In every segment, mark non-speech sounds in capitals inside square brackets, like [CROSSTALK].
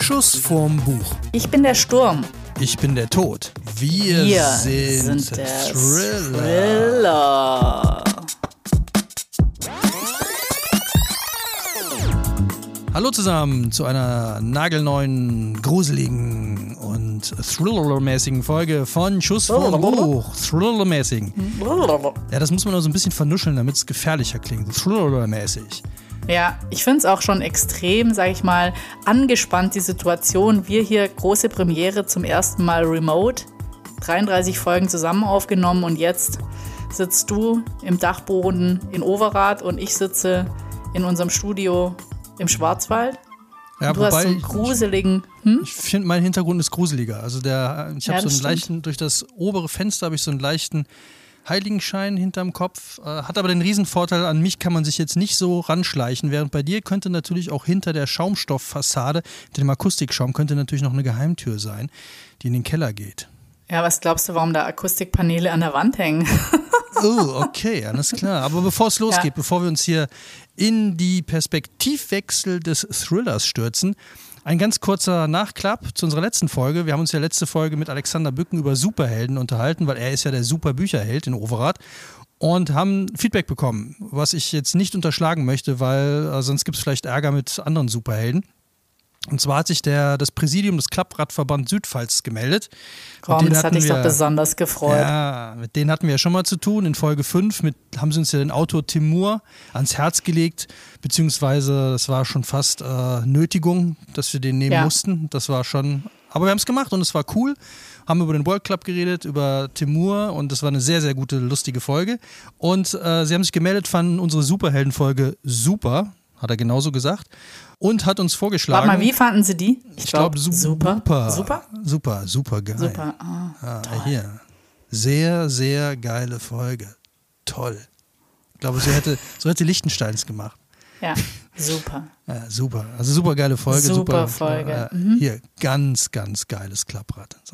Schuss vorm Buch. Ich bin der Sturm. Ich bin der Tod. Wir, Wir sind, sind der Thriller. Thriller. Hallo zusammen zu einer nagelneuen, gruseligen und Thriller-mäßigen Folge von Schuss vorm Buch. Thriller-mäßigen. Ja, das muss man nur so ein bisschen vernuscheln, damit es gefährlicher klingt. Thriller-mäßig. Ja, ich finde es auch schon extrem, sag ich mal, angespannt, die Situation. Wir hier, große Premiere zum ersten Mal remote. 33 Folgen zusammen aufgenommen und jetzt sitzt du im Dachboden in Overath und ich sitze in unserem Studio im Schwarzwald. Ja, du hast so wobei einen gruseligen. Hm? ich finde, mein Hintergrund ist gruseliger. Also der, ich Ja, habe so das einen stimmt. leichten, durch das obere Fenster habe ich so einen leichten Heiligenschein hinterm Kopf. Äh, hat aber den Riesenvorteil, an mich kann man sich jetzt nicht so ranschleichen, während bei dir könnte natürlich auch hinter der Schaumstofffassade, hinter dem Akustikschaum, könnte natürlich noch eine Geheimtür sein, die in den Keller geht. Ja, was glaubst du, warum da Akustikpaneele an der Wand hängen? Oh, okay, alles klar. Aber bevor es [LAUGHS] losgeht, Ja. bevor wir uns hier in die Perspektivwechsel des Thrillers stürzen, ein ganz kurzer Nachklapp zu unserer letzten Folge. Wir haben uns ja letzte Folge mit Alexander Bücken über Superhelden unterhalten, weil er ist ja der Superbücherheld in Overath und haben Feedback bekommen, was ich jetzt nicht unterschlagen möchte, weil äh, sonst gibt es vielleicht Ärger mit anderen Superhelden. Und zwar hat sich der, das Präsidium des Klappradverband Südpfalz gemeldet. Denen das hat hatten dich doch wir- besonders gefreut. ja, mit denen hatten wir ja schon mal zu tun. In Folge 5 mit, haben sie uns ja den Autor Timur ans Herz gelegt, beziehungsweise das war schon fast äh, Nötigung, dass wir den nehmen Ja. mussten. Das war schon, aber wir haben es gemacht und es war cool. Haben über den World Club geredet, über Timur und das war eine sehr, sehr gute, lustige Folge. Und äh, sie haben sich gemeldet, fanden unsere Superheldenfolge super, hat er genauso gesagt. Und hat uns vorgeschlagen. Warte mal, wie fanden sie die? Ich glaube, glaub, super. super. Super? Super, geil. Super. Ah, Ah, toll. hier. Sehr, sehr geile Folge. Toll. Ich glaube, so hätte, so hätte Lichtensteins gemacht. Ja, [LAUGHS] super. Ja, super. Also super geile Folge. Super Super, Folge. Mhm. Äh, Hier, ganz, ganz geiles Klapprad. [LAUGHS]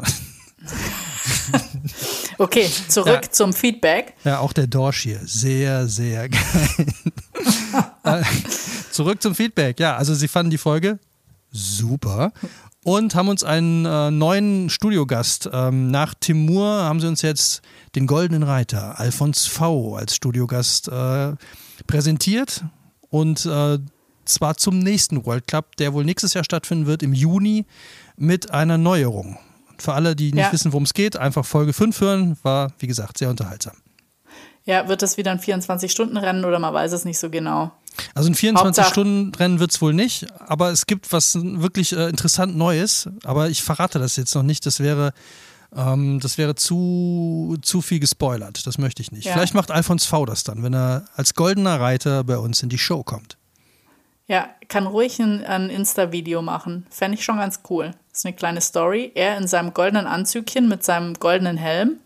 Okay, zurück Ja. zum Feedback. Ja, auch der Dorsch hier. Sehr, sehr geil. [LAUGHS] Äh, [LAUGHS] Zurück zum Feedback. Ja, also sie fanden die Folge super und haben uns einen äh, neuen Studiogast. Ähm, nach Timur haben sie uns jetzt den Goldenen Reiter, Alfons V, als Studiogast äh, präsentiert. Und äh, zwar zum nächsten World Cup, der wohl nächstes Jahr stattfinden wird, im Juni, mit einer Neuerung. Für alle, die nicht Ja. wissen, worum es geht, einfach Folge 5 hören. War, wie gesagt, sehr unterhaltsam. Ja, wird das wieder ein 24-Stunden-Rennen oder man weiß es nicht so genau? Also ein Hauptsache- 24-Stunden-Rennen wird es wohl nicht, aber es gibt was wirklich äh, interessant Neues. Aber ich verrate das jetzt noch nicht. Das wäre, ähm, das wäre zu, zu viel gespoilert. Das möchte ich nicht. Ja. Vielleicht macht Alfons V das dann, wenn er als goldener Reiter bei uns in die Show kommt. Ja, kann ruhig ein, ein Insta-Video machen. Fände ich schon ganz cool. Das ist eine kleine Story. Er in seinem goldenen Anzügchen mit seinem goldenen Helm.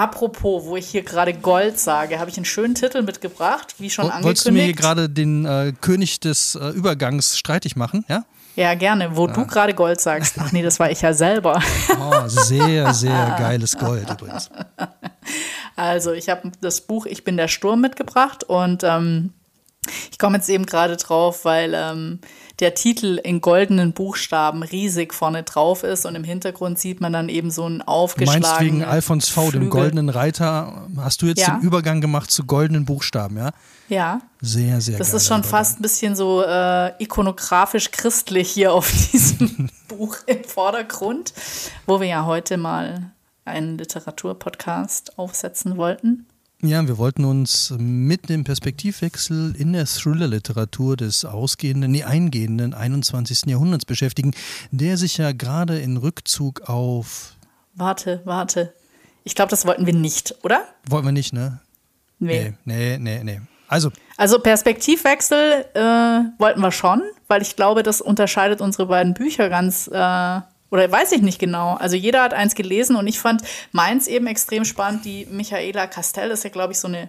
Apropos, wo ich hier gerade Gold sage, habe ich einen schönen Titel mitgebracht, wie schon Wo- angekündigt. Wolltest du mir hier gerade den äh, König des äh, Übergangs streitig machen? Ja? Ja, gerne. Wo du gerade Gold sagst. Ach nee, das war ich ja selber. Oh, [LAUGHS] sehr, sehr geiles Gold übrigens. [LAUGHS] Also, ich habe das Buch Ich bin der Sturm mitgebracht und ähm, ich komme jetzt eben gerade drauf, weil ähm, der Titel in goldenen Buchstaben riesig vorne drauf ist und im Hintergrund sieht man dann eben so einen Du aufgeschlagenen meinst wegen Alfons V, dem Flügel. goldenen Reiter, hast du jetzt Ja. den Übergang gemacht zu goldenen Buchstaben, ja? Ja, Sehr, sehr das ist schon Übergang. fast ein bisschen so äh, ikonografisch christlich hier auf [LAUGHS] diesem Buch im Vordergrund, wo wir ja heute mal einen Literaturpodcast aufsetzen wollten. Ja, wir wollten uns mit dem Perspektivwechsel in der Thriller-Literatur des ausgehenden, nee, eingehenden 21. Jahrhunderts beschäftigen, der sich ja gerade in Rückzug auf. Warte, warte. Ich glaube, das wollten wir nicht, oder? Wollten wir nicht, ne? Nee. Nee, nee, nee, nee. Also, Also Perspektivwechsel äh, wollten wir schon, weil ich glaube, das unterscheidet unsere beiden Bücher ganz, äh, oder weiß ich nicht genau. Also jeder hat eins gelesen und ich fand meins eben extrem spannend. Die Michaela Castell ist ja, glaube ich, so eine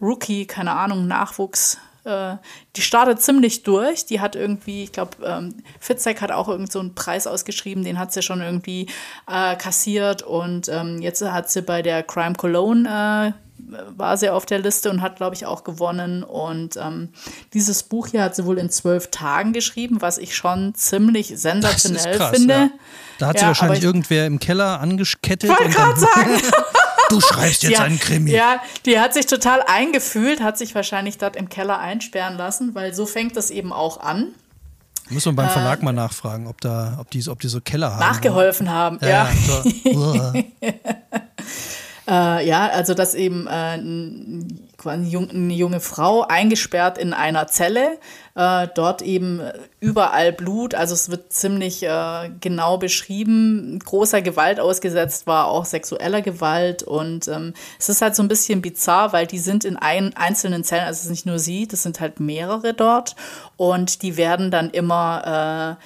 Rookie, keine Ahnung, Nachwuchs. Äh, die startet ziemlich durch. Die hat irgendwie, ich glaube, ähm, Fitzek hat auch irgend so einen Preis ausgeschrieben, den hat sie schon irgendwie äh, kassiert und ähm, jetzt hat sie bei der Crime Cologne äh, war sie auf der Liste und hat, glaube ich, auch gewonnen. Und ähm, dieses Buch hier hat sie wohl in zwölf Tagen geschrieben, was ich schon ziemlich sensationell krass, finde. Ja. Da hat sie wahrscheinlich irgendwer im Keller angekettet. Wollte gerade sagen. [LAUGHS] Du schreibst jetzt einen Krimi. Ja, die hat sich total eingefühlt, hat sich wahrscheinlich dort im Keller einsperren lassen, weil so fängt das eben auch an. Muss man beim Verlag äh, mal nachfragen, ob, da, ob, die, ob die so Keller haben. Nachgeholfen haben, ja. ja. So. [LAUGHS] äh, ja, also dass eben äh, eine junge Frau eingesperrt in einer Zelle, äh, dort eben überall Blut, also es wird ziemlich äh, genau beschrieben, großer Gewalt ausgesetzt war, auch sexueller Gewalt und ähm, es ist halt so ein bisschen bizarr, weil die sind in ein, einzelnen Zellen, also es ist nicht nur sie, das sind halt mehrere dort und die werden dann immer äh,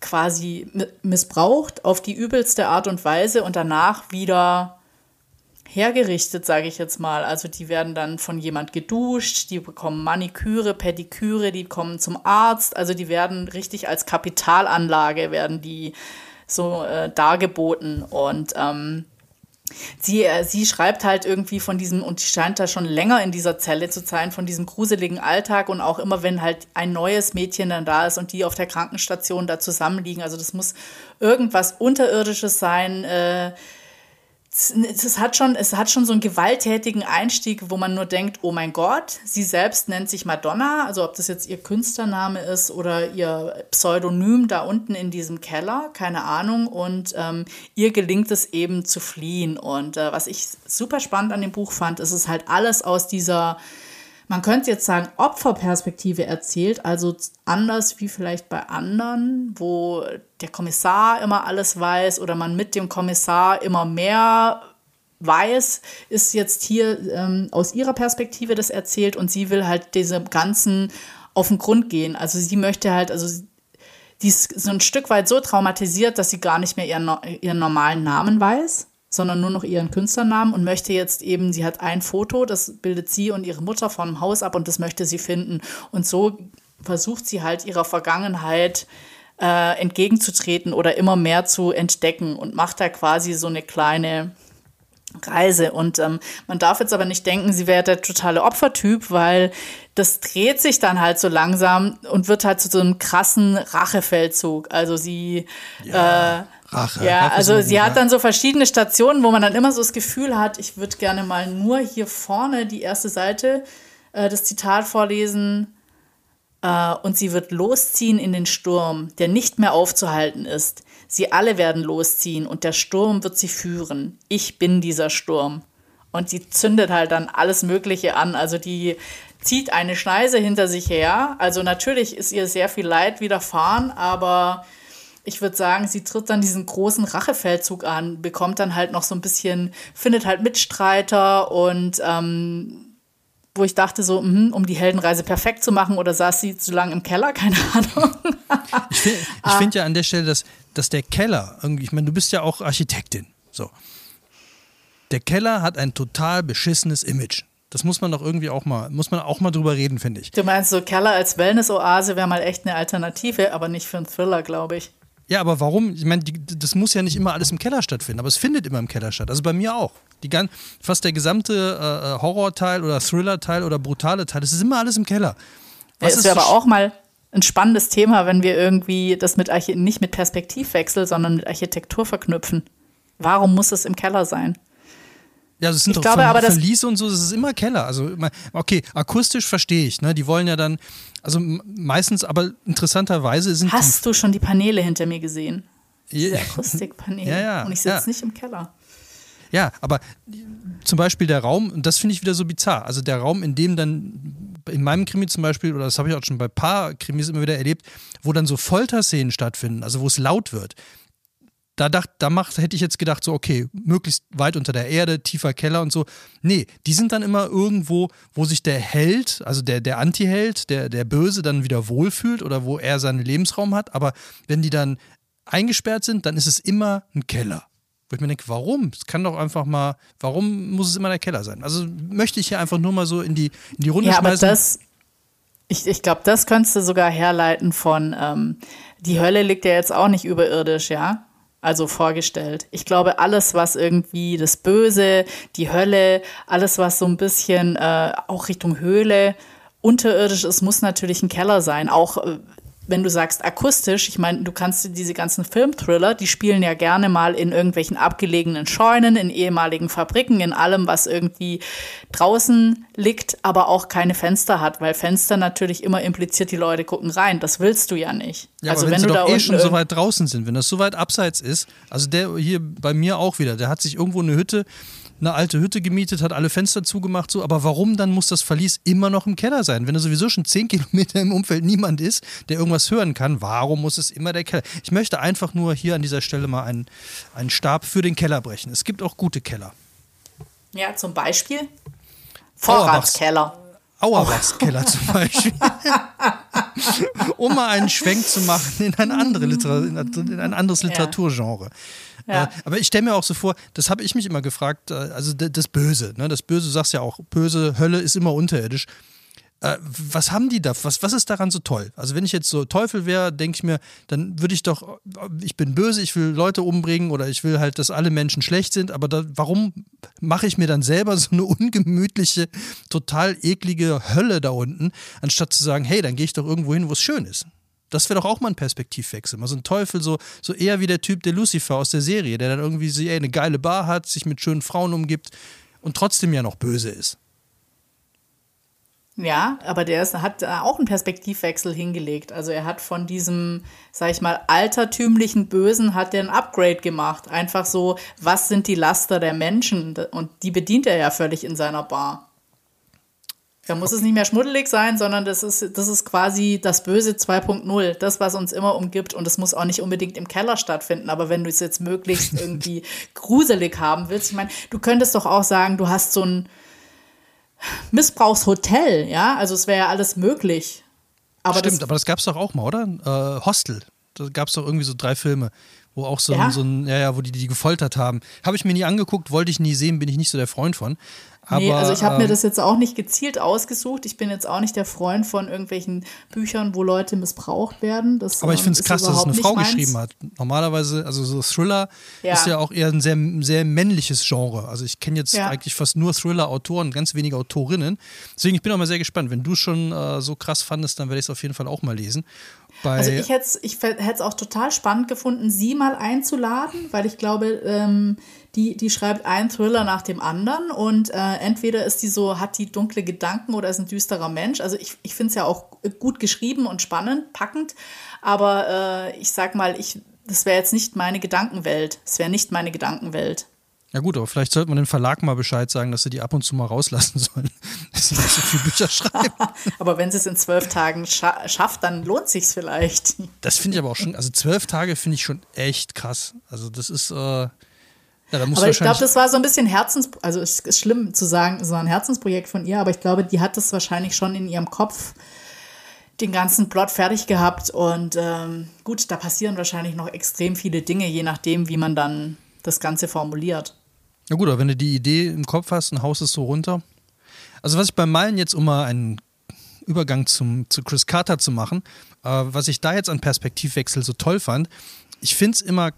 quasi missbraucht auf die übelste Art und Weise und danach wieder hergerichtet, sage ich jetzt mal. Also die werden dann von jemand geduscht, die bekommen Maniküre, Pediküre, die kommen zum Arzt. Also die werden richtig als Kapitalanlage werden die so äh, dargeboten und ähm, Sie, äh, sie schreibt halt irgendwie von diesem, und sie scheint da schon länger in dieser Zelle zu sein, von diesem gruseligen Alltag und auch immer, wenn halt ein neues Mädchen dann da ist und die auf der Krankenstation da zusammenliegen. Also das muss irgendwas Unterirdisches sein. Äh, es hat schon, es hat schon so einen gewalttätigen Einstieg, wo man nur denkt, oh mein Gott, sie selbst nennt sich Madonna, also ob das jetzt ihr Künstlername ist oder ihr Pseudonym da unten in diesem Keller, keine Ahnung. Und ähm, ihr gelingt es eben zu fliehen. Und äh, was ich super spannend an dem Buch fand, ist es halt alles aus dieser man könnte jetzt sagen, Opferperspektive erzählt, also anders wie vielleicht bei anderen, wo der Kommissar immer alles weiß oder man mit dem Kommissar immer mehr weiß, ist jetzt hier ähm, aus ihrer Perspektive das erzählt und sie will halt diese ganzen auf den Grund gehen. Also sie möchte halt, also die ist so ein Stück weit so traumatisiert, dass sie gar nicht mehr ihren, ihren normalen Namen weiß sondern nur noch ihren Künstlernamen und möchte jetzt eben, sie hat ein Foto, das bildet sie und ihre Mutter vom Haus ab und das möchte sie finden. Und so versucht sie halt ihrer Vergangenheit äh, entgegenzutreten oder immer mehr zu entdecken und macht da quasi so eine kleine Reise. Und ähm, man darf jetzt aber nicht denken, sie wäre der totale Opfertyp, weil das dreht sich dann halt so langsam und wird halt zu so einem krassen Rachefeldzug. Also sie ja. äh, Rache. Ja, also sie hat dann so verschiedene Stationen, wo man dann immer so das Gefühl hat, ich würde gerne mal nur hier vorne die erste Seite äh, das Zitat vorlesen. Äh, und sie wird losziehen in den Sturm, der nicht mehr aufzuhalten ist. Sie alle werden losziehen und der Sturm wird sie führen. Ich bin dieser Sturm. Und sie zündet halt dann alles Mögliche an. Also die zieht eine Schneise hinter sich her. Also natürlich ist ihr sehr viel Leid widerfahren, aber ich würde sagen, sie tritt dann diesen großen Rachefeldzug an, bekommt dann halt noch so ein bisschen, findet halt Mitstreiter und ähm, wo ich dachte so, mh, um die Heldenreise perfekt zu machen oder saß sie zu lange im Keller, [LAUGHS] keine Ahnung. ich finde ah. find ja an der Stelle, dass, dass der Keller, irgendwie, ich meine, du bist ja auch Architektin, so. Der Keller hat ein total beschissenes Image. Das muss man doch irgendwie auch mal, muss man auch mal drüber reden, finde ich. Du meinst so Keller als Wellness-Oase wäre mal echt eine Alternative, aber nicht für einen Thriller, glaube ich. Ja, aber warum? Ich meine, das muss ja nicht immer alles im Keller stattfinden, aber es findet immer im Keller statt. Also bei mir auch. Die gan fast der gesamte äh, äh Horrorteil oder Thriller-Teil oder brutale Teil, das ist immer alles im Keller. Was ja, ist aber auch mal ein spannendes Thema, wenn wir irgendwie das mit Archi nicht mit Perspektivwechsel, sondern mit Architektur verknüpfen. Warum muss es im Keller sein? Ja, also es sind ich doch glaube, Ver Verliese und so, es ist immer Keller. Also, okay, akustisch verstehe ich, ne? Die wollen ja dann, also meistens, aber interessanterweise sind. Hast du schon die Paneele hinter mir gesehen? Diese Akustikpaneele. [LAUGHS] Ja, ja, und ich sitze ja. nicht im Keller. Ja, aber zum Beispiel der Raum, und das finde ich wieder so bizarr. Also der Raum, in dem dann, in meinem Krimi zum Beispiel, oder das habe ich auch schon bei ein paar Krimis immer wieder erlebt, wo dann so Folterszenen stattfinden, also wo es laut wird da, dacht, da macht, hätte ich jetzt gedacht, so, okay, möglichst weit unter der Erde, tiefer Keller und so. Nee, die sind dann immer irgendwo, wo sich der Held, also der, der Anti-Held, der, der Böse dann wieder wohlfühlt oder wo er seinen Lebensraum hat. Aber wenn die dann eingesperrt sind, dann ist es immer ein Keller. Wo ich mir denke, warum? Es kann doch einfach mal, warum muss es immer der Keller sein? Also möchte ich hier einfach nur mal so in die, in die Runde ja, schmeißen. Aber das, ich, ich glaube, das könntest du sogar herleiten von, ähm, die Hölle liegt ja jetzt auch nicht überirdisch, ja? Also vorgestellt. Ich glaube, alles, was irgendwie das Böse, die Hölle, alles, was so ein bisschen äh, auch Richtung Höhle unterirdisch ist, muss natürlich ein Keller sein. Auch äh, wenn du sagst akustisch, ich meine, du kannst diese ganzen Filmthriller, die spielen ja gerne mal in irgendwelchen abgelegenen Scheunen, in ehemaligen Fabriken, in allem, was irgendwie draußen liegt, aber auch keine Fenster hat, weil Fenster natürlich immer impliziert, die Leute gucken rein. Das willst du ja nicht. Ja, also wenn, wenn sie doch eh schon so weit draußen sind, wenn das so weit abseits ist, also der hier bei mir auch wieder, der hat sich irgendwo eine Hütte eine alte Hütte gemietet, hat alle Fenster zugemacht, so, aber warum dann muss das Verlies immer noch im Keller sein? Wenn da sowieso schon zehn [LAUGHS] Kilometer im Umfeld niemand ist, der irgendwas hören kann, warum muss es immer der Keller? Ich möchte einfach nur hier an dieser Stelle mal einen, einen Stab für den Keller brechen. Es gibt auch gute Keller. Ja, zum Beispiel Vorratskeller. Auerbachskeller zum [LAUGHS] Beispiel. um mal einen Schwenk zu machen in ein, andere Liter in ein anderes Literaturgenre. Ja. Äh, aber ich stelle mir auch so vor, das habe ich mich immer gefragt, äh, also das Böse, ne? das Böse, du sagst ja auch, böse Hölle ist immer unterirdisch. Äh, was haben die da? Was, was ist daran so toll? Also, wenn ich jetzt so Teufel wäre, denke ich mir, dann würde ich doch, ich bin böse, ich will Leute umbringen oder ich will halt, dass alle Menschen schlecht sind, aber da, warum mache ich mir dann selber so eine ungemütliche, total eklige Hölle da unten, anstatt zu sagen, hey, dann gehe ich doch irgendwo hin, wo es schön ist? Das wäre doch auch mal ein Perspektivwechsel. Mal so ein Teufel, so, so eher wie der Typ der Lucifer aus der Serie, der dann irgendwie so, ey, eine geile Bar hat, sich mit schönen Frauen umgibt und trotzdem ja noch böse ist. Ja, aber der ist, hat auch einen Perspektivwechsel hingelegt. Also er hat von diesem, sag ich mal, altertümlichen Bösen hat er ein Upgrade gemacht. Einfach so, was sind die Laster der Menschen? Und die bedient er ja völlig in seiner Bar. Da muss es nicht mehr schmuddelig sein, sondern das ist, das ist quasi das Böse 2.0, das, was uns immer umgibt. Und es muss auch nicht unbedingt im Keller stattfinden. Aber wenn du es jetzt möglichst [LAUGHS] irgendwie gruselig haben willst, ich meine, du könntest doch auch sagen, du hast so ein Missbrauchshotel, ja? Also es wäre ja alles möglich. Aber Stimmt, das, aber das gab es doch auch mal, oder? Äh, Hostel. Da gab es doch irgendwie so drei Filme, wo auch so, ja? ein, so ein, ja, ja, wo die die gefoltert haben. Habe ich mir nie angeguckt, wollte ich nie sehen, bin ich nicht so der Freund von. Aber, nee, also ich habe ähm, mir das jetzt auch nicht gezielt ausgesucht. Ich bin jetzt auch nicht der Freund von irgendwelchen Büchern, wo Leute missbraucht werden. Das, aber ich ähm, finde es krass, dass es eine Frau meins. geschrieben hat. Normalerweise, also so Thriller ja. ist ja auch eher ein sehr, sehr männliches Genre. Also ich kenne jetzt ja. eigentlich fast nur Thriller-Autoren, ganz wenige Autorinnen. Deswegen ich bin auch mal sehr gespannt. Wenn du schon äh, so krass fandest, dann werde ich es auf jeden Fall auch mal lesen. Bei also ich hätte es ich auch total spannend gefunden, sie mal einzuladen, weil ich glaube, ähm, die, die schreibt einen Thriller nach dem anderen und äh, entweder ist die so, hat die dunkle Gedanken oder ist ein düsterer Mensch. Also ich, ich finde es ja auch gut geschrieben und spannend, packend, aber äh, ich sag mal, ich, das wäre jetzt nicht meine Gedankenwelt. Es wäre nicht meine Gedankenwelt. Ja gut, aber vielleicht sollte man dem Verlag mal Bescheid sagen, dass sie die ab und zu mal rauslassen [LAUGHS] sollen, dass sie nicht so viele Bücher schreiben. [LAUGHS] aber wenn sie es in zwölf Tagen scha schafft, dann lohnt sich vielleicht. Das finde ich aber auch schon, also zwölf Tage finde ich schon echt krass. Also das ist, äh, ja, da muss aber ich glaube, das war so ein bisschen Herzens, also es ist schlimm zu sagen, so ein Herzensprojekt von ihr, aber ich glaube, die hat das wahrscheinlich schon in ihrem Kopf den ganzen Plot fertig gehabt und ähm, gut, da passieren wahrscheinlich noch extrem viele Dinge, je nachdem, wie man dann das Ganze formuliert. Na gut, aber wenn du die Idee im Kopf hast, ein Haus ist so runter. Also was ich beim Malen jetzt, um mal einen Übergang zum, zu Chris Carter zu machen, äh, was ich da jetzt an Perspektivwechsel so toll fand, ich finde es immer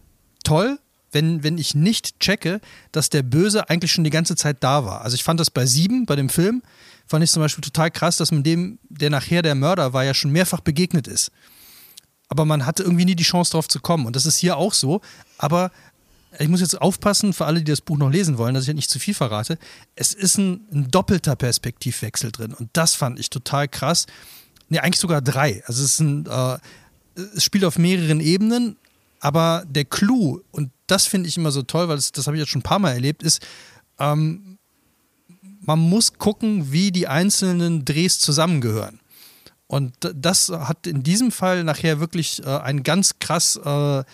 toll, wenn, wenn ich nicht checke, dass der Böse eigentlich schon die ganze Zeit da war. Also ich fand das bei Sieben, bei dem Film, fand ich zum Beispiel total krass, dass man dem, der nachher der Mörder war, ja schon mehrfach begegnet ist. Aber man hatte irgendwie nie die Chance drauf zu kommen. Und das ist hier auch so. Aber ich muss jetzt aufpassen für alle, die das Buch noch lesen wollen, dass ich nicht zu viel verrate. Es ist ein, ein doppelter Perspektivwechsel drin und das fand ich total krass. Ne, eigentlich sogar drei. Also es, ein, äh, es spielt auf mehreren Ebenen, aber der Clou, und das finde ich immer so toll, weil das, das habe ich jetzt schon ein paar Mal erlebt, ist, ähm, man muss gucken, wie die einzelnen Drehs zusammengehören. Und das hat in diesem Fall nachher wirklich äh, einen ganz krass äh,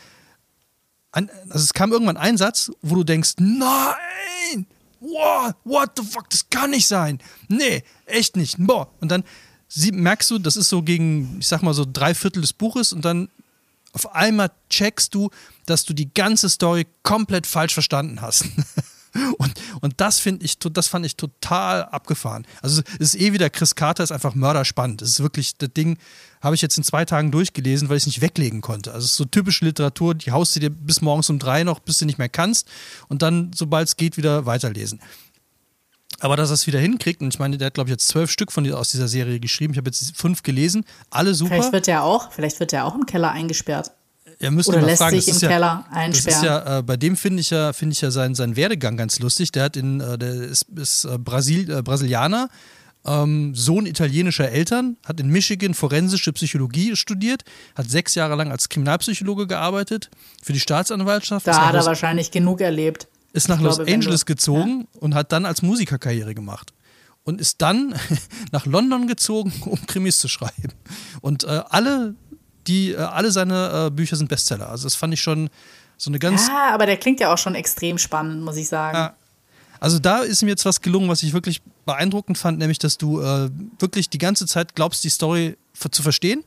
also es kam irgendwann ein Satz, wo du denkst, nein, what, what the fuck, das kann nicht sein. Nee, echt nicht. Boah. Und dann sie, merkst du, das ist so gegen, ich sag mal so drei Viertel des Buches und dann auf einmal checkst du, dass du die ganze Story komplett falsch verstanden hast. [LAUGHS] Und, und das finde ich, das fand ich total abgefahren. Also es ist eh wieder, Chris Carter ist einfach mörderspannend. Das ist wirklich, das Ding habe ich jetzt in zwei Tagen durchgelesen, weil ich es nicht weglegen konnte. Also es ist so typische Literatur, die haust du dir bis morgens um drei noch, bis du nicht mehr kannst und dann, sobald es geht, wieder weiterlesen. Aber dass er es wieder hinkriegt, und ich meine, der hat, glaube ich, jetzt zwölf Stück von, aus dieser Serie geschrieben. Ich habe jetzt fünf gelesen, alle super. Vielleicht wird er auch, vielleicht wird er auch im Keller eingesperrt. Ja, müsste Oder lässt fragen. sich im ist Keller ja, einsperren. Ja, äh, bei dem finde ich ja, finde ich ja seinen, seinen Werdegang ganz lustig. Der hat in, äh, der ist, ist äh, Brasil, äh, Brasilianer, ähm, Sohn italienischer Eltern, hat in Michigan forensische Psychologie studiert, hat sechs Jahre lang als Kriminalpsychologe gearbeitet für die Staatsanwaltschaft. Da hat er Los- wahrscheinlich genug erlebt. ist nach Los glaube, wenn Angeles gezogen und hat dann als Musiker Karriere gemacht. Und ist dann [LAUGHS] nach London gezogen, um Krimis zu schreiben. Und äh, alle, die, äh, alle seine äh, Bücher sind Bestseller. Also das fand ich schon so eine ganz. Ja, aber der klingt ja auch schon extrem spannend, muss ich sagen. Ja. Also da ist mir jetzt was gelungen, was ich wirklich beeindruckend fand, nämlich dass du äh, wirklich die ganze Zeit glaubst, die Story zu verstehen.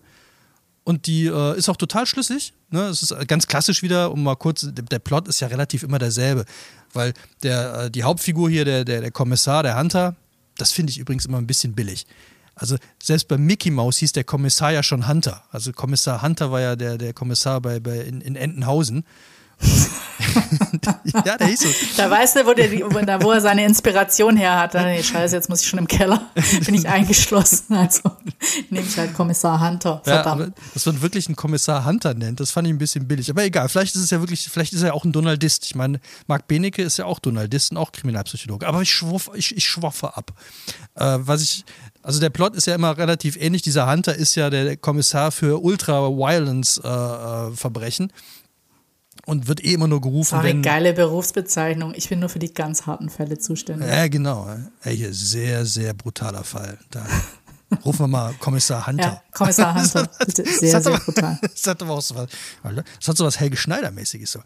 Und die äh, ist auch total schlüssig. Ne? Es ist ganz klassisch wieder, um mal kurz, der, der Plot ist ja relativ immer derselbe. Weil der, äh, die Hauptfigur hier, der, der, der Kommissar, der Hunter, das finde ich übrigens immer ein bisschen billig. Also selbst bei Mickey Mouse hieß der Kommissar ja schon Hunter. Also Kommissar Hunter war ja der, der Kommissar bei, bei in, in Entenhausen. [LAUGHS] ja, der hieß so. Da weißt du, wo, der, wo, da, wo er seine Inspiration her hat. Nee, scheiße, jetzt muss ich schon im Keller. Bin ich eingeschlossen. Also nehme ich halt Kommissar Hunter. Ja, Verdammt. aber dass man wirklich einen Kommissar Hunter nennt, das fand ich ein bisschen billig. Aber egal, vielleicht ist es ja wirklich, vielleicht ist er ja auch ein Donaldist. Ich meine, Marc Benecke ist ja auch Donaldist und auch Kriminalpsychologe. Aber ich, schwuff, ich, ich schwaffe ab. Äh, was ich, also der Plot ist ja immer relativ ähnlich. Dieser Hunter ist ja der Kommissar für Ultra-Violence-Verbrechen. und wird eh immer nur das gerufen, war eine geile Berufsbezeichnung. Ich bin nur für die ganz harten Fälle zuständig. Ja, genau. Ey, hier, sehr, sehr brutaler Fall. Da [LAUGHS] rufen wir mal Kommissar Hunter. Ja, Kommissar Hunter. [LAUGHS] Bitte, Das Sehr, hat sehr aber- brutal. [LAUGHS] Das hat aber auch so was, das hat so was Helge Schneider-mäßiges. So.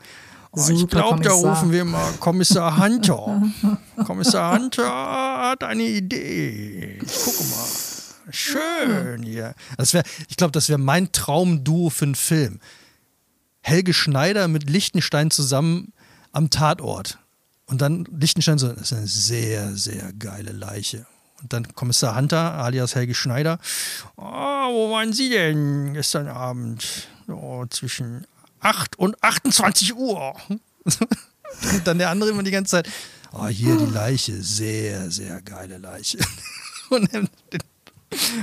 Oh, ich Super glaube, da rufen wir mal Kommissar Hunter. [LAUGHS] Kommissar Hunter hat eine Idee. Ich gucke mal. Schön hier. Das wär, ich glaube, das wäre mein Traumduo für einen Film. Helge Schneider mit Lichtenstein zusammen am Tatort. Und dann Lichtenstein so, das ist eine sehr, sehr geile Leiche. Und dann Kommissar Hunter, alias Helge Schneider. Oh, wo waren Sie denn gestern Abend? Oh, zwischen 8 und 28 Uhr. Und [LAUGHS] dann der andere immer die ganze Zeit. Oh, hier die Leiche. Sehr, sehr geile Leiche. [LAUGHS] Und dann,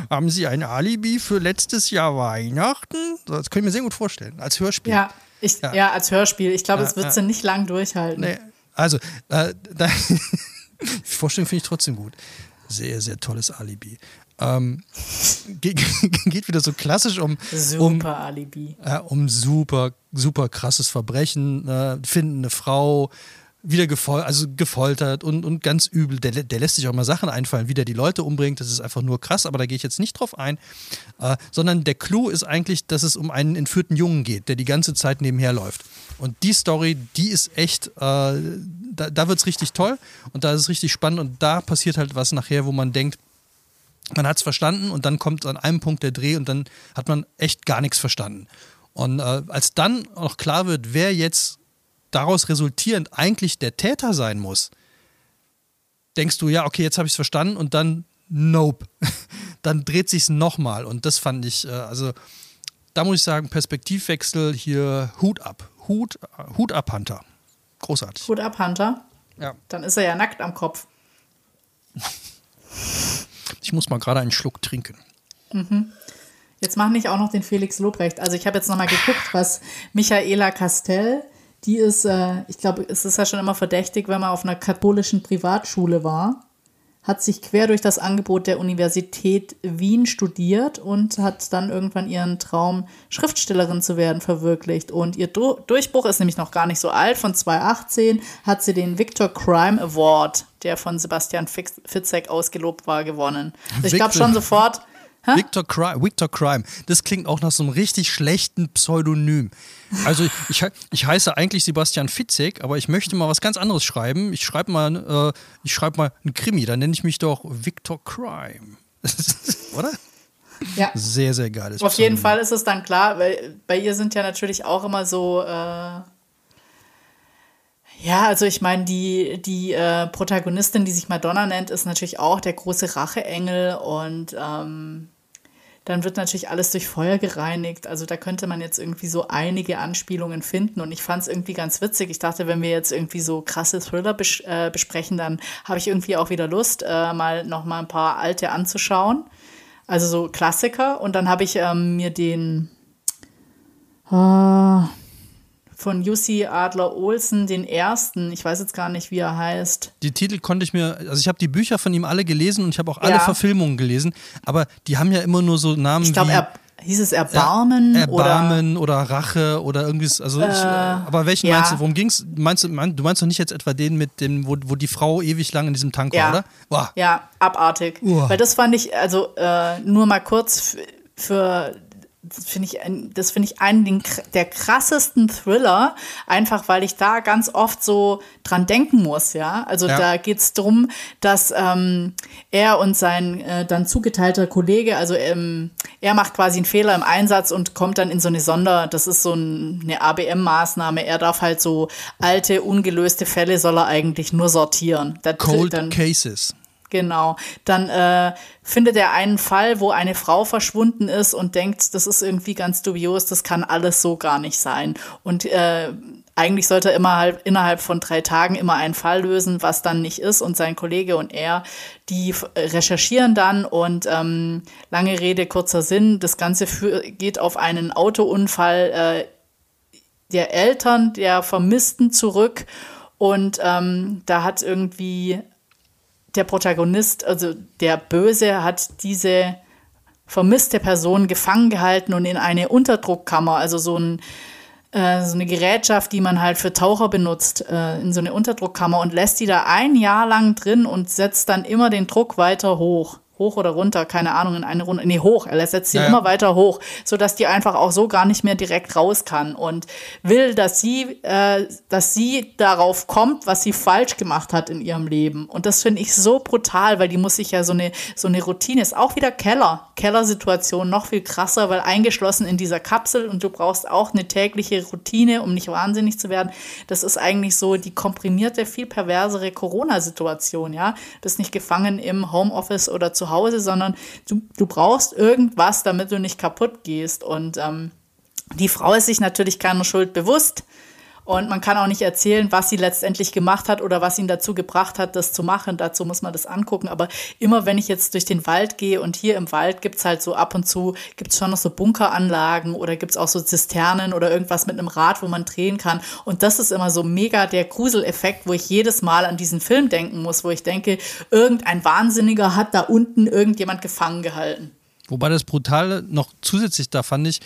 haben Sie ein Alibi für letztes Jahr Weihnachten? Das kann ich mir sehr gut vorstellen. Als Hörspiel. Ja, ich, Ja. ja. als Hörspiel. Ich glaube, Ja, das wird ja. sie nicht lang durchhalten. Nee, also, äh, da, [LAUGHS] die Vorstellung finde ich trotzdem gut. Sehr, sehr tolles Alibi. Ähm, geht, [LAUGHS] geht wieder so klassisch um, um, Super Alibi. äh, um super, super krasses Verbrechen, äh, finden eine Frau, wieder gefol also gefoltert und, und ganz übel. Der, der lässt sich auch mal Sachen einfallen, wie der die Leute umbringt. Das ist einfach nur krass, aber da gehe ich jetzt nicht drauf ein. Äh, sondern der Clou ist eigentlich, dass es um einen entführten Jungen geht, der die ganze Zeit nebenher läuft. Und die Story, die ist echt, äh, da, da wird es richtig toll und da ist es richtig spannend und da passiert halt was nachher, wo man denkt, man hat es verstanden und dann kommt an einem Punkt der Dreh und dann hat man echt gar nichts verstanden. Und äh, als dann auch klar wird, wer jetzt daraus resultierend eigentlich der Täter sein muss, denkst du, ja, okay, jetzt habe ich es verstanden und dann nope. [LAUGHS] dann dreht sich's nochmal und das fand ich, äh, also da muss ich sagen, Perspektivwechsel hier Hut ab. Hut, Hut ab, Hunter. Großartig. Hut ab, Hunter. Ja. Dann ist er ja nackt am Kopf. [LAUGHS] Ich muss mal gerade einen Schluck trinken. Jetzt mach nicht auch noch den Felix Lobrecht. Also ich habe jetzt nochmal geguckt, was Michaela Castell, die ist, äh, ich glaube, es ist ja schon immer verdächtig, wenn man auf einer katholischen Privatschule war, hat sich quer durch das Angebot der Universität Wien studiert und hat dann irgendwann ihren Traum, Schriftstellerin zu werden, verwirklicht. Und ihr Du- Durchbruch ist nämlich noch gar nicht so alt. Von 2018 hat sie den Victor Crime Award, der von Sebastian Fitzek ausgelobt war, gewonnen. Also ich glaube schon sofort, Victor Crime, Victor Crime. Das klingt auch nach so einem richtig schlechten Pseudonym. Also ich, ich heiße eigentlich Sebastian Fitzek, aber ich möchte mal was ganz anderes schreiben. Ich schreibe mal, äh, ich schreibe mal einen Krimi. Dann nenne ich mich doch Victor Crime. [LAUGHS] Oder? ja. Sehr, sehr geiles Auf jeden Pseudonym. Fall ist es dann klar, weil bei ihr sind ja natürlich auch immer so, äh, Ja, also ich meine, die, die äh, Protagonistin, die sich Madonna nennt, ist natürlich auch der große Racheengel und ähm, dann wird natürlich alles durch Feuer gereinigt. Also da könnte man jetzt irgendwie so einige Anspielungen finden und ich fand es irgendwie ganz witzig. Ich dachte, wenn wir jetzt irgendwie so krasse Thriller bes äh, besprechen, dann habe ich irgendwie auch wieder Lust, äh, mal noch mal ein paar alte anzuschauen. Also so Klassiker und dann habe ich ähm, mir den äh, von Jussi Adler Olsen, den ersten. Ich weiß jetzt gar nicht, wie er heißt. Die Titel konnte ich mir, also ich habe die Bücher von ihm alle gelesen und ich habe auch alle ja. Verfilmungen gelesen, aber die haben ja immer nur so Namen ich glaub, wie. Er hieß es Erbarmen? Ja, Erbarmen oder, oder, Rache oder irgendwie. Also äh, ich, aber welchen ja. meinst du? Worum ging's? Meinst du, mein, du meinst doch nicht jetzt etwa den mit dem, wo, wo die Frau ewig lang in diesem Tank ja. war, oder? Boah. Ja, abartig. Uah. Weil das fand ich, also äh, nur mal kurz für finde ich, das finde ich einen der krassesten Thriller, einfach weil ich da ganz oft so dran denken muss, ja. Also ja. da geht es darum, dass ähm, er und sein äh, dann zugeteilter Kollege, also ähm, er macht quasi einen Fehler im Einsatz und kommt dann in so eine Sonder, das ist so ein, eine ABM-Maßnahme. Er darf halt so alte, ungelöste Fälle soll er eigentlich nur sortieren. Das, Cold Cases. Genau. Dann äh, findet er einen Fall, wo eine Frau verschwunden ist und denkt, das ist irgendwie ganz dubios, das kann alles so gar nicht sein. Und äh, eigentlich sollte er immer halt innerhalb von drei Tagen immer einen Fall lösen, was dann nicht ist. Und sein Kollege und er, die recherchieren dann und ähm, lange Rede, kurzer Sinn, das Ganze für, geht auf einen Autounfall äh, der Eltern der Vermissten zurück. Und ähm, da hat irgendwie der Protagonist, also der Böse, hat diese vermisste Person gefangen gehalten und in eine Unterdruckkammer, also so, ein, äh, so eine Gerätschaft, die man halt für Taucher benutzt, äh, in so eine Unterdruckkammer und lässt die da ein Jahr lang drin und setzt dann immer den Druck weiter hoch hoch oder runter, keine Ahnung, in eine Runde, nee, hoch, er setzt sie ja, immer weiter hoch, sodass die einfach auch so gar nicht mehr direkt raus kann und will, dass sie, äh, dass sie darauf kommt, was sie falsch gemacht hat in ihrem Leben. Und das finde ich so brutal, weil die muss sich ja so eine, so eine Routine, ist auch wieder Keller, Kellersituation, noch viel krasser, weil eingeschlossen in dieser Kapsel und du brauchst auch eine tägliche Routine, um nicht wahnsinnig zu werden. Das ist eigentlich so die komprimierte, viel perversere Corona-Situation, ja. Bist nicht gefangen im Homeoffice oder zu Hause, sondern du, du brauchst irgendwas, damit du nicht kaputt gehst. Und ähm, die Frau ist sich natürlich keiner Schuld bewusst. Und man kann auch nicht erzählen, was sie letztendlich gemacht hat oder was ihn dazu gebracht hat, das zu machen. Dazu muss man das angucken. Aber immer wenn ich jetzt durch den Wald gehe und hier im Wald gibt es halt so ab und zu, gibt es schon noch so Bunkeranlagen oder gibt es auch so Zisternen oder irgendwas mit einem Rad, wo man drehen kann. Und das ist immer so mega der Gruseleffekt, wo ich jedes Mal an diesen Film denken muss, wo ich denke, irgendein Wahnsinniger hat da unten irgendjemand gefangen gehalten. Wobei das Brutale noch zusätzlich da fand ich,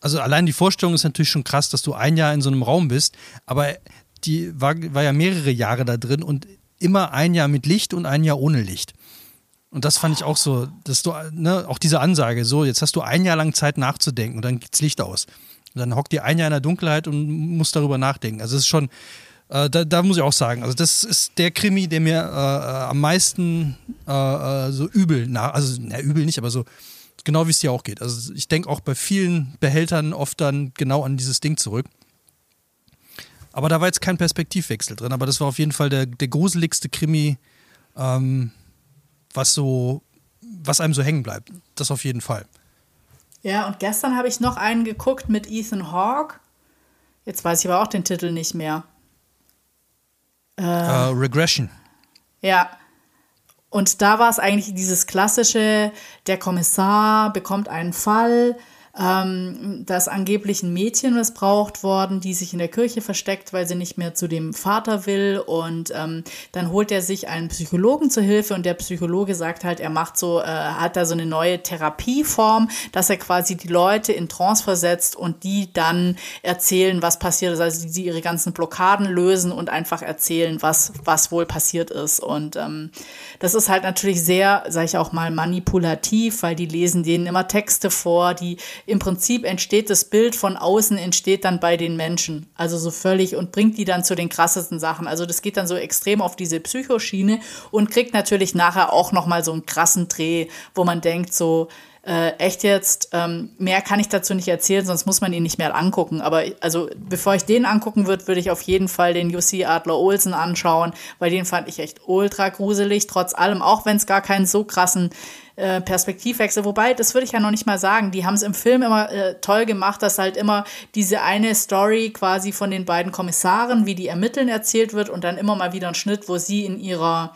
also allein die Vorstellung ist natürlich schon krass, dass du ein Jahr in so einem Raum bist, aber die war, war ja mehrere Jahre da drin und immer ein Jahr mit Licht und ein Jahr ohne Licht. Und das fand ich auch so, dass du, ne, auch diese Ansage, so, jetzt hast du ein Jahr lang Zeit nachzudenken und dann geht's Licht aus. Und dann hockt dir ein Jahr in der Dunkelheit und muss darüber nachdenken. Also es ist schon, äh, da, da, muss ich auch sagen, also das ist der Krimi, der mir äh, äh am meisten äh, äh, so übel, nach, also na, übel nicht, aber so Genau wie es dir auch geht. Also ich denke auch bei vielen Behältern oft dann genau an dieses Ding zurück. Aber da war jetzt kein Perspektivwechsel drin, aber das war auf jeden Fall der, der gruseligste Krimi, ähm, was so, was einem so hängen bleibt. Das auf jeden Fall. Ja, und gestern habe ich noch einen geguckt mit Ethan Hawke. Jetzt weiß ich aber auch den Titel nicht mehr. Äh, uh, Regression. Ja, und da war es eigentlich dieses klassische, der Kommissar bekommt einen Fall, ähm, dass angeblich ein Mädchen missbraucht worden, die sich in der Kirche versteckt, weil sie nicht mehr zu dem Vater will. Und ähm, dann holt er sich einen Psychologen zur Hilfe und der Psychologe sagt halt, er macht so, äh, hat da so eine neue Therapieform, dass er quasi die Leute in Trance versetzt und die dann erzählen, was passiert ist. Also die ihre ganzen Blockaden lösen und einfach erzählen, was, was wohl passiert ist. Und ähm, das ist halt natürlich sehr, sage ich auch mal, manipulativ, weil die lesen denen immer Texte vor, die im Prinzip entsteht das Bild von außen, entsteht dann bei den Menschen. Also so völlig und bringt die dann zu den krassesten Sachen. Also das geht dann so extrem auf diese Psychoschiene und kriegt natürlich nachher auch nochmal so einen krassen Dreh, wo man denkt so, äh, echt jetzt, ähm, mehr kann ich dazu nicht erzählen, sonst muss man ihn nicht mehr angucken. Aber also, bevor ich den angucken würde, würde ich auf jeden Fall den UC Adler Olsen anschauen, weil den fand ich echt ultra gruselig, trotz allem, auch wenn es gar keinen so krassen äh, Perspektivwechsel. Wobei, das würde ich ja noch nicht mal sagen. Die haben es im Film immer äh, toll gemacht, dass halt immer diese eine Story quasi von den beiden Kommissaren, wie die ermitteln, erzählt wird und dann immer mal wieder ein Schnitt, wo sie in ihrer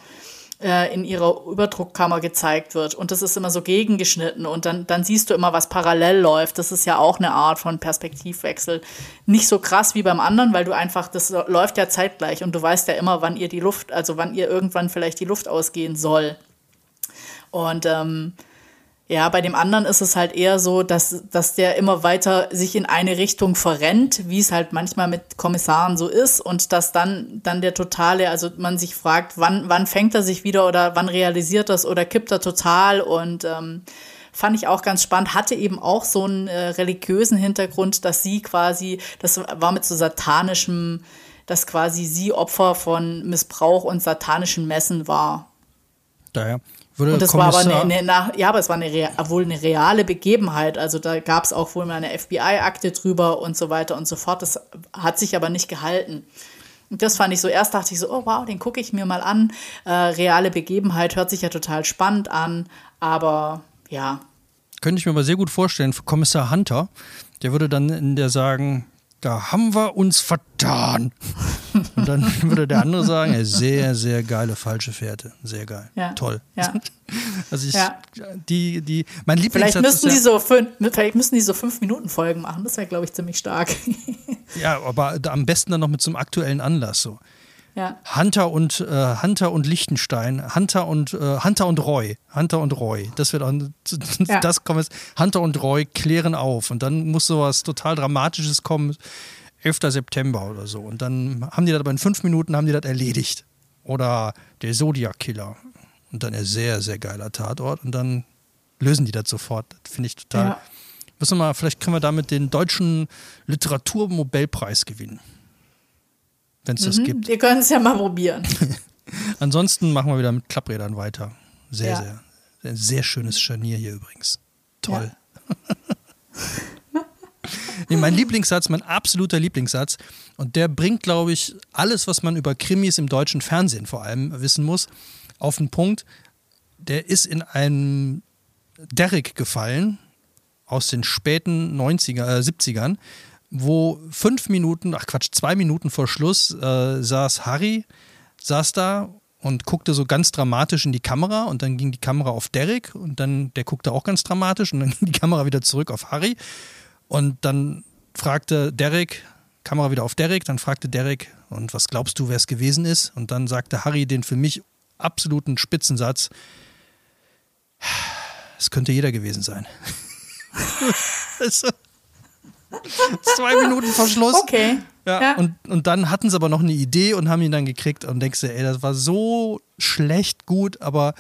äh, in ihrer Überdruckkammer gezeigt wird. Und das ist immer so gegengeschnitten und dann, dann siehst du immer, was parallel läuft. Das ist ja auch eine Art von Perspektivwechsel. Nicht so krass wie beim anderen, weil du einfach, das läuft ja zeitgleich und du weißt ja immer, wann ihr die Luft, also wann ihr irgendwann vielleicht die Luft ausgehen soll. Und ähm, ja, bei dem anderen ist es halt eher so, dass, dass der immer weiter sich in eine Richtung verrennt, wie es halt manchmal mit Kommissaren so ist und dass dann, dann der totale, also man sich fragt, wann, wann fängt er sich wieder oder wann realisiert das oder kippt er total und ähm, fand ich auch ganz spannend, hatte eben auch so einen äh, religiösen Hintergrund, dass sie quasi, das war mit so satanischem, dass quasi sie Opfer von Missbrauch und satanischen Messen war. Daher. Würde und das war aber eine, eine, ja, aber es war eine, wohl eine reale Begebenheit. Also da gab es auch wohl mal eine FBI-Akte drüber und so weiter und so fort. Das hat sich aber nicht gehalten. Und das fand ich so, erst dachte ich so, oh wow, den gucke ich mir mal an. Äh, reale Begebenheit hört sich ja total spannend an, aber ja. Könnte ich mir aber sehr gut vorstellen, für Kommissar Hunter, der würde dann in der sagen, da haben wir uns vertan. Und dann [LAUGHS] würde der andere sagen, ey, sehr, sehr geile falsche Fährte. Sehr geil. Ja. Toll. Ja. [LAUGHS] Also ich, ja. die, die, mein Lieblingssatz vielleicht müssten die so fünf, vielleicht müssen die so fünf Minuten Folgen machen. Das wäre, glaube ich, ziemlich stark. [LAUGHS] ja, aber am besten dann noch mit so einem aktuellen Anlass so. Ja. Hunter und äh, Hunter und Lichtenstein, Hunter und äh, Hunter und Roy, Hunter und Roy. Das wird auch ja. das kommt Hunter und Roy klären auf und dann muss sowas total dramatisches kommen. 11. September oder so und dann haben die das aber in fünf Minuten haben die das erledigt oder der Zodiac Killer und dann ein sehr sehr geiler Tatort und dann lösen die das sofort. Das finde ich total. Ja. Müssen wir mal, vielleicht können wir damit den deutschen Literaturnobelpreis gewinnen wenn es mhm, das gibt. Wir können es ja mal probieren. [LAUGHS] Ansonsten machen wir wieder mit Klapprädern weiter. Sehr, ja. sehr, sehr, sehr schönes Scharnier hier übrigens. Toll. Ja. [LAUGHS] nee, mein Lieblingssatz, mein absoluter Lieblingssatz, und der bringt, glaube ich, alles, was man über Krimis im deutschen Fernsehen vor allem wissen muss, auf den Punkt. Der ist in einem Derrick gefallen aus den späten 90er, äh, 70ern wo fünf Minuten, ach Quatsch, zwei Minuten vor Schluss äh, saß Harry, saß da und guckte so ganz dramatisch in die Kamera und dann ging die Kamera auf Derek und dann der guckte auch ganz dramatisch und dann [LAUGHS] ging die Kamera wieder zurück auf Harry und dann fragte Derek, Kamera wieder auf Derek, dann fragte Derek, und was glaubst du, wer es gewesen ist? Und dann sagte Harry den für mich absoluten Spitzensatz, es könnte jeder gewesen sein. [LAUGHS] Zwei Minuten Verschluss. Okay. Ja, ja. Und, und dann hatten sie aber noch eine Idee und haben ihn dann gekriegt und denkst dir, ey, das war so schlecht gut, aber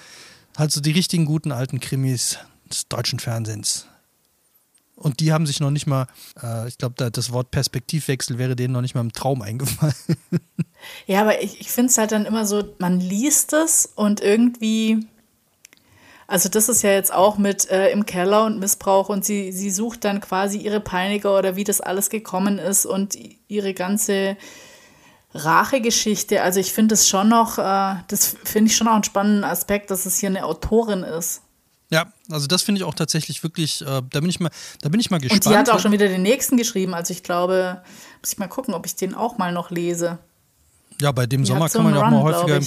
halt so die richtigen guten alten Krimis des deutschen Fernsehens. Und die haben sich noch nicht mal, äh, ich glaube, das Wort Perspektivwechsel wäre denen noch nicht mal im Traum eingefallen. [LAUGHS] Ja, aber ich, ich finde es halt dann immer so, man liest es und irgendwie also das ist ja jetzt auch mit äh, im Keller und Missbrauch und sie, sie sucht dann quasi ihre Peiniger oder wie das alles gekommen ist und ihre ganze Rachegeschichte. Also ich finde es schon noch, äh, das finde ich schon auch einen spannenden Aspekt, dass es hier eine Autorin ist. Ja, also das finde ich auch tatsächlich wirklich, äh, da bin ich mal, da bin ich mal gespannt. Und sie hat auch schon wieder den nächsten geschrieben, also ich glaube, muss ich mal gucken, ob ich den auch mal noch lese. Ja, bei dem die Sommer kann man ja auch mal häufiger,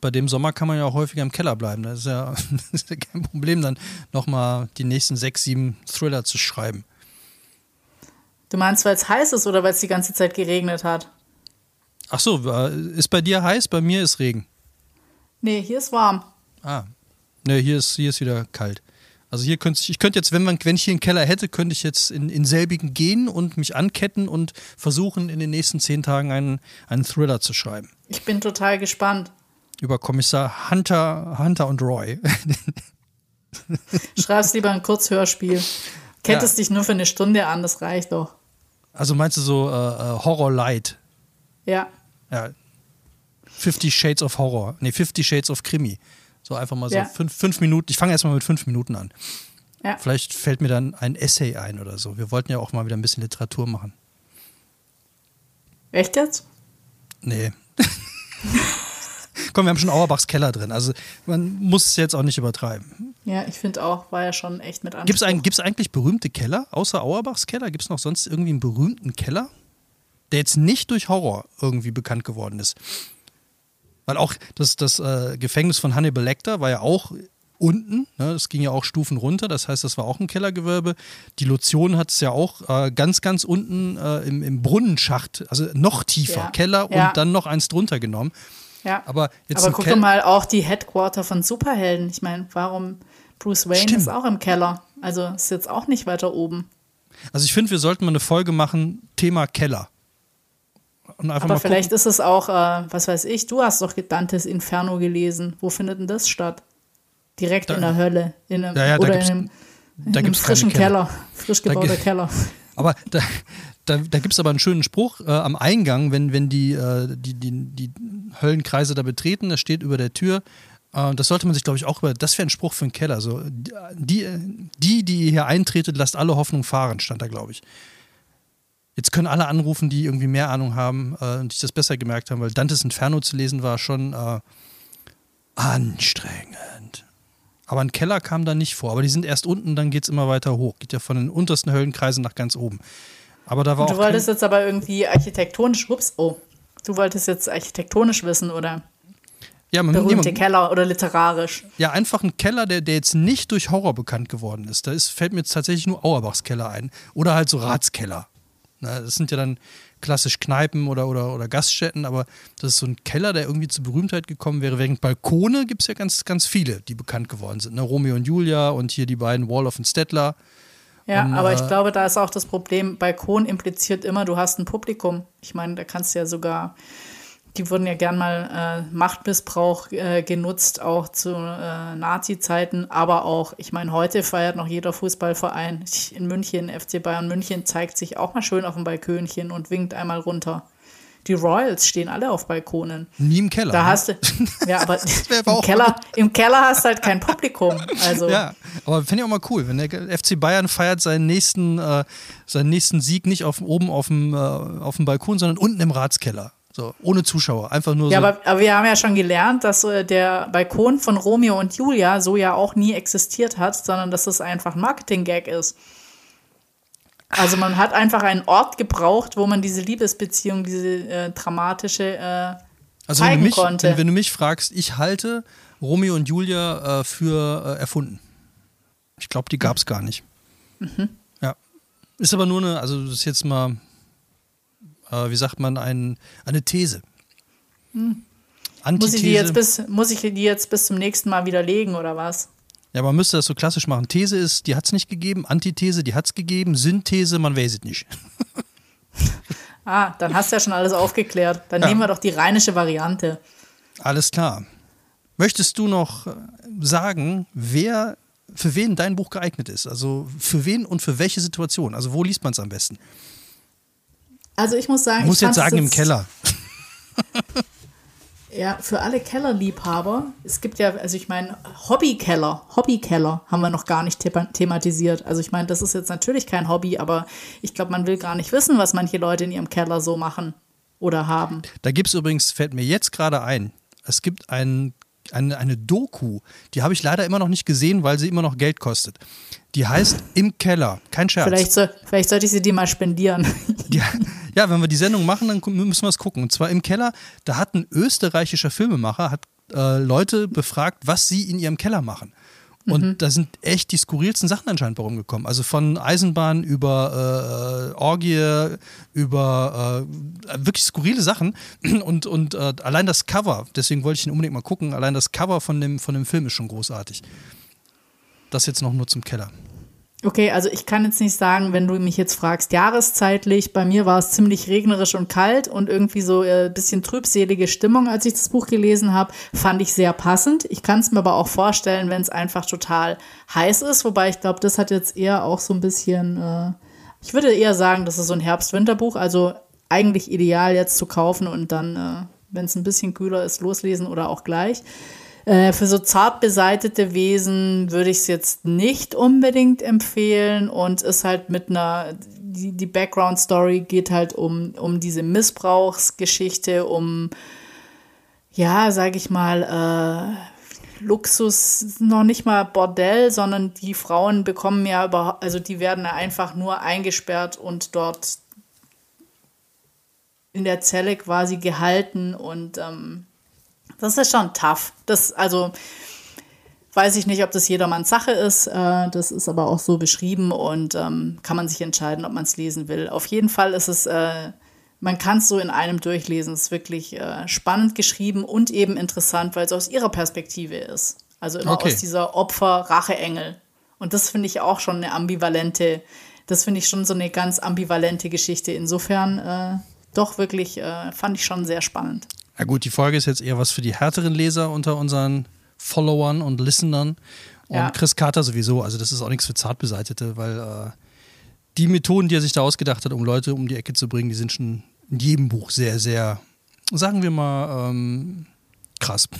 bei dem Sommer kann man ja auch häufiger im Keller bleiben. Das ist ja, [LAUGHS] das ist ja kein Problem, dann nochmal die nächsten sechs, sieben Thriller zu schreiben. Du meinst, weil es heiß ist oder weil es die ganze Zeit geregnet hat? Ach so, äh, ist bei dir heiß? Bei mir ist Regen. Nee, hier ist warm. Ah. Nee, hier ist, hier ist wieder kalt. Also hier könnte ich, ich könnte jetzt, wenn man, wenn ich hier einen Keller hätte, könnte ich jetzt in, in selbigen gehen und mich anketten und versuchen, in den nächsten zehn Tagen einen, einen Thriller zu schreiben. Ich bin total gespannt über Kommissar Hunter, Hunter und Roy. [LAUGHS] Schreibst lieber ein Kurzhörspiel. Kettest ja. dich nur für eine Stunde an, das reicht doch. Also meinst du so äh, äh Horror Light? Ja. Ja. Fifty Shades of Horror. Nee, Fifty Shades of Krimi. So einfach mal so ja. fünf, fünf Minuten. Ich fange erstmal mit fünf Minuten an. Ja. Vielleicht fällt mir dann ein Essay ein oder so. Wir wollten ja auch mal wieder ein bisschen Literatur machen. Echt jetzt? Nee. [LAUGHS] Komm, wir haben schon Auerbachs Keller drin. Also man muss es jetzt auch nicht übertreiben. Ja, ich finde auch, war ja schon echt mit Gibt es Anspruch. ein, gibt's eigentlich berühmte Keller, außer Auerbachs Keller? Gibt es noch sonst irgendwie einen berühmten Keller, der jetzt nicht durch Horror irgendwie bekannt geworden ist? Weil auch das, das äh, Gefängnis von Hannibal Lecter war ja auch unten, ne? das ging ja auch Stufen runter, das heißt, das war auch ein Kellergewölbe. Die Lotion hat es ja auch äh, ganz, ganz unten äh, im, im Brunnenschacht, also noch tiefer, Ja. Keller Ja. und dann noch eins drunter genommen. Ja. Aber jetzt Aber guck Kel- mal auch die Headquarter von Superhelden. Ich meine, warum Bruce Wayne Stimmt. ist auch im Keller. Also ist jetzt auch nicht weiter oben. Also ich finde, wir sollten mal eine Folge machen, Thema Keller. Und einfach Aber vielleicht ist es auch, äh, was weiß ich, du hast doch Dantes Inferno gelesen. Wo findet denn das statt? Direkt Da- in der Hölle. In einem, Ja, ja, da oder in einem, gucken. In einem frischen Keller. Frisch Da gebauter Keller. Aber da, da, da gibt es aber einen schönen Spruch äh, am Eingang, wenn, wenn die, äh, die, die, die Höllenkreise da betreten, da steht über der Tür, äh, das sollte man sich, glaube ich, auch über, das wäre ein Spruch für einen Keller. So, die, die, die ihr hier eintretet, lasst alle Hoffnung fahren, stand da, glaube ich. Jetzt können alle anrufen, die irgendwie mehr Ahnung haben äh, und sich das besser gemerkt haben, weil Dantes Inferno zu lesen war schon äh, anstrengend. Aber ein Keller kam da nicht vor. Aber die sind erst unten, dann geht es immer weiter hoch. Geht ja von den untersten Höllenkreisen nach ganz oben. Aber da war Du auch. wolltest Kein, jetzt aber irgendwie architektonisch, ups, oh. Du wolltest jetzt architektonisch wissen oder ja, man, berühmte man, Keller oder literarisch. ja, einfach ein Keller, der, der jetzt nicht durch Horror bekannt geworden ist. Da ist, fällt mir jetzt tatsächlich nur Auerbachs Keller ein. Oder halt so Ratskeller. Na, das sind ja dann klassisch Kneipen oder, oder, oder Gaststätten, aber das ist so ein Keller, der irgendwie zur Berühmtheit gekommen wäre. Während Balkone gibt es ja ganz, ganz viele, die bekannt geworden sind. Ne? Romeo und Julia und hier die beiden Wolof und Stettler. Ja, Und, aber äh, ich glaube, da ist auch das Problem, Balkon impliziert immer, du hast ein Publikum. Ich meine, da kannst du ja sogar, die wurden ja gern mal äh, Machtmissbrauch äh, genutzt, auch zu äh, Nazi-Zeiten, aber auch, ich meine, heute feiert noch jeder Fußballverein in München, FC Bayern München, zeigt sich auch mal schön auf dem Balkönchen und winkt einmal runter. Die Royals stehen alle auf Balkonen. Nie im Keller. Da ne? hast du, ja, aber [LAUGHS] im Keller, im Keller hast du halt kein Publikum. Also, [LAUGHS] Ja, aber finde ich auch mal cool, wenn der FC Bayern feiert seinen nächsten, äh, seinen nächsten Sieg nicht auf, oben auf dem, äh, auf dem Balkon, sondern unten im Ratskeller. So, ohne Zuschauer. Einfach nur Ja, so. aber, aber wir haben ja schon gelernt, dass äh, der Balkon von Romeo und Julia so ja auch nie existiert hat, sondern dass es einfach ein Marketing-Gag ist. Also man hat einfach einen Ort gebraucht, wo man diese Liebesbeziehung, diese äh, dramatische äh, also wenn zeigen du, mich, konnte. wenn, wenn du mich fragst, ich halte Romeo und Julia äh, für äh, erfunden. Ich glaube, die gab es gar nicht. Mhm. Ja. Ist aber nur eine, also das ist jetzt mal, äh, wie sagt man, ein, eine These. Hm. muss, Antithese. ich die jetzt bis, muss ich die jetzt bis zum nächsten Mal widerlegen oder was? Ja, man müsste das so klassisch machen. These ist, die hat es nicht gegeben. Antithese, die hat es gegeben. Synthese, man weiß es nicht. [LAUGHS] Ah, dann hast du ja schon alles aufgeklärt. Dann Ja. nehmen wir doch die rheinische Variante. Alles klar. Möchtest du noch äh, sagen, wer für wen dein Buch geeignet ist? Also für wen und für welche Situation? Also wo liest man es am besten? Also ich muss sagen, ich jetzt fand's sagen im Keller. [LAUGHS] Ja, für alle Kellerliebhaber, es gibt ja, also ich meine, Hobbykeller, Hobbykeller haben wir noch gar nicht thema- thematisiert. Also ich meine, das ist jetzt natürlich kein Hobby, aber ich glaube, man will gar nicht wissen, was manche Leute in ihrem Keller so machen oder haben. Da gibt es übrigens, fällt mir jetzt gerade ein, es gibt ein, eine, eine Doku, die habe ich leider immer noch nicht gesehen, weil sie immer noch Geld kostet. Die heißt Im Keller. Kein Scherz. Vielleicht, so, vielleicht sollte ich sie dir mal spendieren. [LAUGHS] Die, ja, wenn wir die Sendung machen, dann müssen wir es gucken. Und zwar im Keller, da hat ein österreichischer Filmemacher hat, äh, Leute befragt, was sie in ihrem Keller machen. Und da sind echt die skurrilsten Sachen anscheinend bei rumgekommen. Also von Eisenbahn über äh, Orgie, über äh, wirklich skurrile Sachen. [CLEARS THROAT] Und, und äh, allein das Cover, deswegen wollte ich ihn unbedingt mal gucken, allein das Cover von dem, von dem Film ist schon großartig. Das jetzt noch nur zum Keller. Okay, also ich kann jetzt nicht sagen, wenn du mich jetzt fragst, jahreszeitlich, bei mir war es ziemlich regnerisch und kalt und irgendwie so ein äh, bisschen trübselige Stimmung, als ich das Buch gelesen habe, fand ich sehr passend. Ich kann es mir aber auch vorstellen, wenn es einfach total heiß ist, wobei ich glaube, das hat jetzt eher auch so ein bisschen, äh, ich würde eher sagen, das ist so ein Herbst-Winterbuch, also eigentlich ideal jetzt zu kaufen und dann, äh, wenn es ein bisschen kühler ist, loslesen oder auch gleich. Äh, für so zart beseitete Wesen würde ich es jetzt nicht unbedingt empfehlen und ist halt mit einer, die, die Background-Story geht halt um, um diese Missbrauchsgeschichte, um, ja, sag ich mal, äh, Luxus, noch nicht mal Bordell, sondern die Frauen bekommen ja überhaupt, also die werden einfach nur eingesperrt und dort in der Zelle quasi gehalten und ähm, das ist schon tough. Das, also, weiß ich nicht, ob das jedermanns Sache ist. Äh, das ist aber auch so beschrieben und ähm, kann man sich entscheiden, ob man es lesen will. Auf jeden Fall ist es, äh, man kann es so in einem durchlesen. Es ist wirklich äh, spannend geschrieben und eben interessant, weil es aus ihrer Perspektive ist. Also immer okay. aus dieser Opfer-Rache-Engel. Und das finde ich auch schon eine ambivalente, das finde ich schon so eine ganz ambivalente Geschichte. Insofern äh, doch wirklich, äh, fand ich schon sehr spannend. Ja gut, die Folge ist jetzt eher was für die härteren Leser unter unseren Followern und Listenern. Und ja. Chris Carter sowieso, also das ist auch nichts für Zartbeseitete, weil äh, die Methoden, die er sich da ausgedacht hat, um Leute um die Ecke zu bringen, die sind schon in jedem Buch sehr, sehr, sagen wir mal, ähm, krass. [LAUGHS]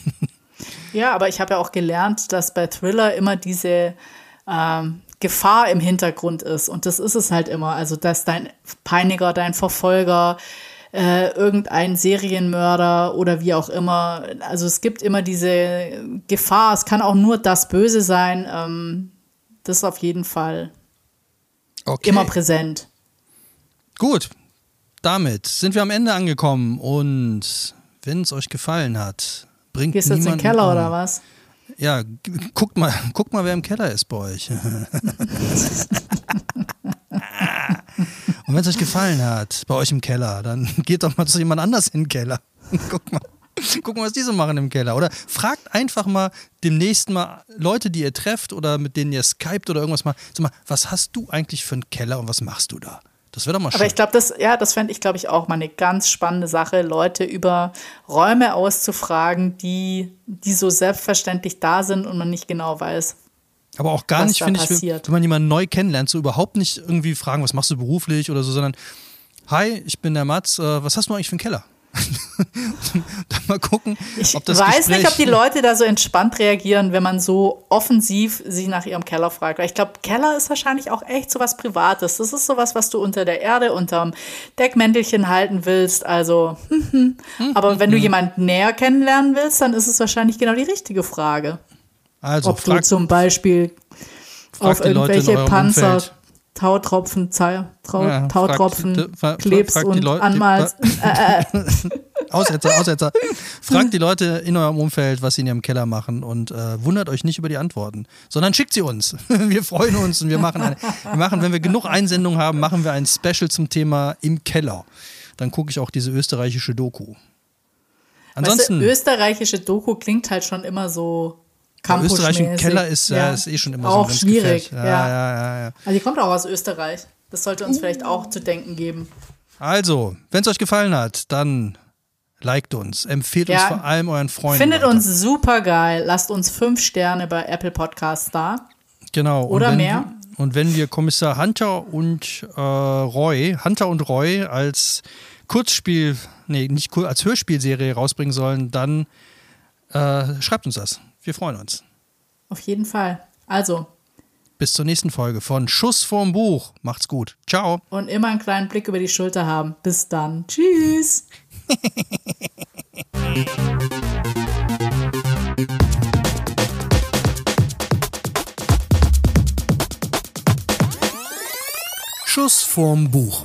Ja, aber ich habe ja auch gelernt, dass bei Thriller immer diese ähm, Gefahr im Hintergrund ist. Und das ist es halt immer. Also, dass dein Peiniger, dein Verfolger, äh, irgendein Serienmörder oder wie auch immer. Also es gibt immer diese Gefahr, es kann auch nur das Böse sein. Ähm, das ist auf jeden Fall okay. immer präsent. Gut, damit sind wir am Ende angekommen und wenn es euch gefallen hat, bringt Gehst du jetzt in den Keller um. oder was? Ja, guckt mal, guckt mal, wer im Keller ist bei euch. [LAUGHS] Und wenn es euch gefallen hat, bei euch im Keller, dann [LAUGHS] geht doch mal zu jemand anders in den Keller. [LAUGHS] Guck mal. Gucken, was die so machen im Keller. Oder fragt einfach mal demnächst mal Leute, die ihr trefft oder mit denen ihr skypt oder irgendwas mal, sag mal, was hast du eigentlich für einen Keller und was machst du da? Das wäre doch mal schön. Aber ich glaube, das, ja, das fände ich, glaube ich, auch mal eine ganz spannende Sache, Leute über Räume auszufragen, die, die so selbstverständlich da sind und man nicht genau weiß, aber auch gar nicht, finde ich, wenn man jemanden neu kennenlernt, so überhaupt nicht irgendwie fragen, was machst du beruflich oder so, sondern Hi, ich bin der Mats, äh, was hast du eigentlich für einen Keller? [LAUGHS] dann mal gucken, ich ob das weiß Gespräch nicht, ob die Leute da so entspannt reagieren, wenn man so offensiv sich nach ihrem Keller fragt. Weil ich glaube, Keller ist wahrscheinlich auch echt so was Privates. Das ist sowas, was du unter der Erde, unterm Deckmäntelchen halten willst. Also, [LAUGHS] aber wenn du jemanden näher kennenlernen willst, dann ist es wahrscheinlich genau die richtige Frage. Also, Ob du zum Beispiel auf irgendwelche Panzer Umfeld. Tautropfen, Trau, ja, Tautropfen frag, klebst und Leute, anmalst. [LAUGHS] Äh, äh. Aussetzer, Aussetzer. Fragt die Leute in eurem Umfeld, was sie in ihrem Keller machen und äh, wundert euch nicht über die Antworten, sondern schickt sie uns. [LAUGHS] Wir freuen uns und wir machen, eine, wir machen, wenn wir genug Einsendungen haben, machen wir ein Special zum Thema im Keller. Dann gucke ich auch diese österreichische Doku. Ansonsten. Weißt du, österreichische Doku klingt halt schon immer so Im Keller ist, ja. ist eh schon immer auch so schwierig. Ja. Ja, ja, Also die kommt auch aus Österreich. Das sollte uns vielleicht auch zu denken geben. Also, wenn es euch gefallen hat, dann liked uns, empfehlt uns vor allem euren Freunden. Findet weiter. uns super geil. Lasst uns fünf Sterne bei Apple Podcasts da. Genau. Oder und mehr. Und wenn wir Kommissar Hunter und äh, Roy, Hunter und Roy als Kurzspiel, nee, nicht als Hörspielserie rausbringen sollen, dann äh, schreibt uns das. Wir freuen uns. Auf jeden Fall. Also. Bis zur nächsten Folge von Schuss vorm Buch. Macht's gut. Ciao. Und immer einen kleinen Blick über die Schulter haben. Bis dann. Tschüss. [LAUGHS] Schuss vorm Buch.